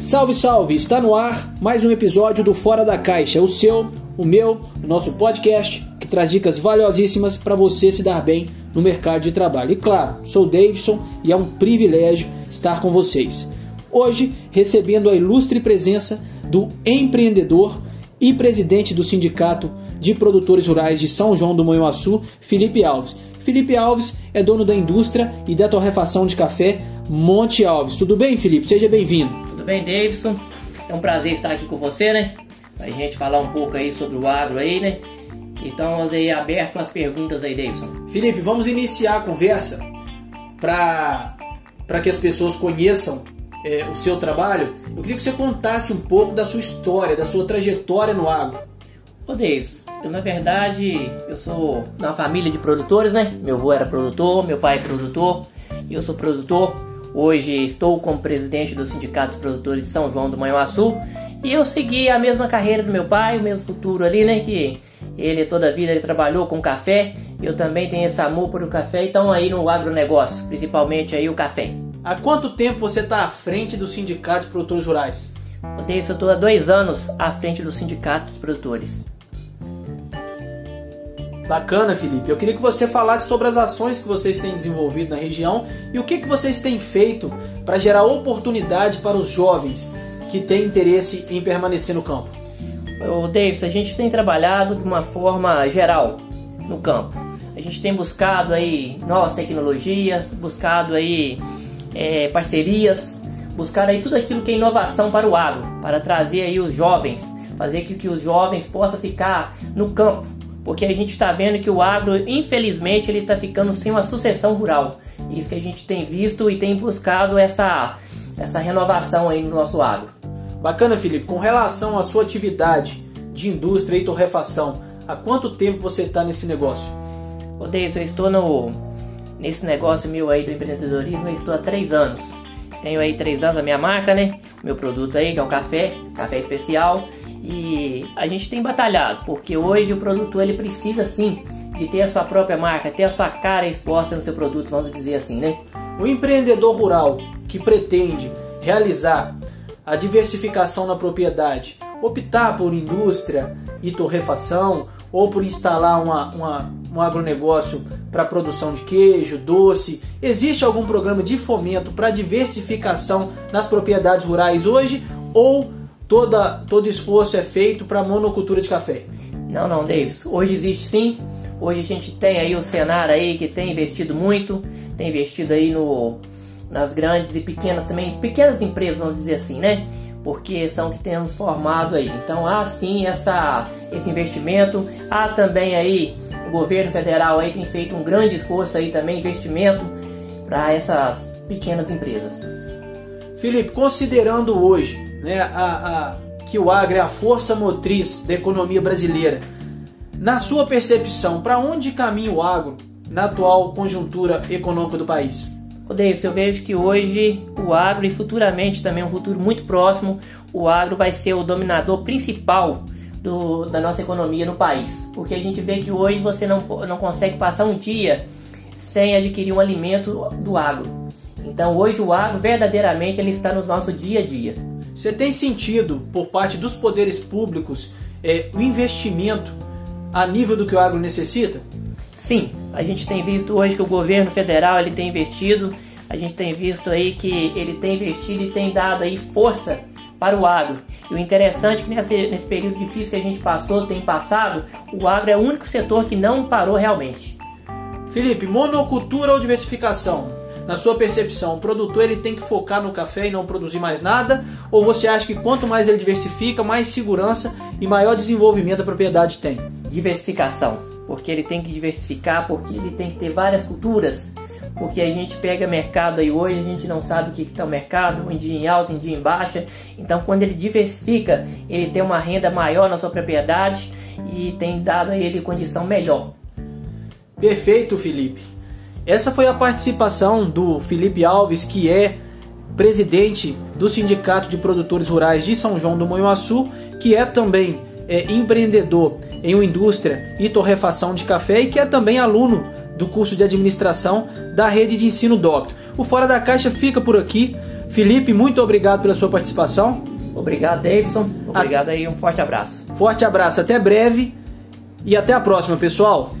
Salve, salve! Está no ar mais um episódio do Fora da Caixa, o seu, o meu, o nosso podcast que traz dicas valiosíssimas para você se dar bem no mercado de trabalho. E claro, sou Davidson e é um privilégio estar com vocês. Hoje, recebendo a ilustre presença do empreendedor e presidente do Sindicato de Produtores Rurais de São João do Manhuaçu, Felipe Alves. Felipe Alves é dono da indústria e da torrefação de café Monte Alves. Tudo bem, Felipe? Seja bem-vindo. Tudo bem, Davidson? É um prazer estar aqui com você, né? Pra gente falar um pouco aí sobre o agro aí, né? Então, vamos aí aberto às perguntas aí, Davidson. Felipe, vamos iniciar a conversa para que as pessoas conheçam é, o seu trabalho. Eu queria que você contasse um pouco da sua história, da sua trajetória no agro. Ô, Davidson, então, na verdade, eu sou uma família de produtores, né? Meu avô era produtor, meu pai é produtor, eu sou produtor. Hoje estou como presidente do Sindicato dos Produtores de São João do Manhuaçu e eu segui a mesma carreira do meu pai, o mesmo futuro ali, né? Que ele toda a vida ele trabalhou com café, eu também tenho esse amor por o café, então aí no agronegócio, principalmente aí o café. Há quanto tempo você está à frente do Sindicato de Produtores Rurais? Eu estou há dois anos à frente do Sindicato dos Produtores. Bacana, Felipe. Eu queria que você falasse sobre as ações que vocês têm desenvolvido na região e o que, que vocês têm feito para gerar oportunidade para os jovens que têm interesse em permanecer no campo. O Davis, a gente tem trabalhado de uma forma geral no campo. A gente tem buscado aí novas tecnologias, buscado aí é, parcerias, buscado aí tudo aquilo que é inovação para o agro, para trazer aí os jovens, fazer com que os jovens possam ficar no campo porque a gente está vendo que o agro, infelizmente, ele está ficando sem uma sucessão rural. Isso que a gente tem visto e tem buscado essa, essa renovação aí no nosso agro. Bacana, Felipe. Com relação à sua atividade de indústria e torrefação, há quanto tempo você está nesse negócio? Ô Deis, eu estou no, nesse negócio meu aí do empreendedorismo, eu estou há três anos. Tenho aí três anos a minha marca, né? Meu produto aí, que é um café, café especial. E a gente tem batalhado, porque hoje o produtor ele precisa sim de ter a sua própria marca, ter a sua cara exposta no seu produto, vamos dizer assim, né? O empreendedor rural que pretende realizar a diversificação na propriedade, optar por indústria e torrefação ou por instalar uma, uma, um agronegócio para produção de queijo, doce, existe algum programa de fomento para diversificação nas propriedades rurais hoje ou toda, todo esforço é feito para monocultura de café? Não, não, Davis. Hoje existe sim. Hoje a gente tem aí o Senar aí que tem investido muito, tem investido aí no, nas grandes e pequenas também, pequenas empresas, vamos dizer assim, né? Porque são que temos formado aí. Então há sim essa, esse investimento. Há também aí o governo federal aí tem feito um grande esforço aí também, investimento para essas pequenas empresas. Felipe, considerando hoje né, a, a, que o agro é a força motriz da economia brasileira. Na sua percepção, para onde caminha o agro na atual conjuntura econômica do país? Davis, eu vejo que hoje o agro e futuramente também um futuro muito próximo, o agro vai ser o dominador principal do, da nossa economia no país. Porque a gente vê que hoje você não, não consegue passar um dia sem adquirir um alimento do agro. Então hoje o agro verdadeiramente ele está no nosso dia a dia. Você tem sentido por parte dos poderes públicos é, o investimento a nível do que o agro necessita? Sim, a gente tem visto hoje que o governo federal ele tem investido, a gente tem visto aí que ele tem investido e tem dado aí força para o agro. E o interessante é que nesse, nesse período difícil que a gente passou, tem passado, o agro é o único setor que não parou realmente. Felipe, monocultura ou diversificação? Na sua percepção, o produtor ele tem que focar no café e não produzir mais nada? Ou você acha que quanto mais ele diversifica, mais segurança e maior desenvolvimento da propriedade tem? Diversificação, porque ele tem que diversificar, porque ele tem que ter várias culturas. Porque a gente pega mercado aí hoje, a gente não sabe o que está o mercado, um dia em alta, um dia em baixa. Então, quando ele diversifica, ele tem uma renda maior na sua propriedade e tem dado a ele condição melhor. Perfeito, Felipe. Essa foi a participação do Felipe Alves, que é presidente do Sindicato de Produtores Rurais de São João do Manhuaçu, que é também é, empreendedor em uma indústria e torrefação de café e que é também aluno do curso de administração da rede de ensino Doctor. O Fora da Caixa fica por aqui. Felipe, muito obrigado pela sua participação. Obrigado, Davidson. Obrigado aí, um forte abraço. Forte abraço, até breve e até a próxima, pessoal.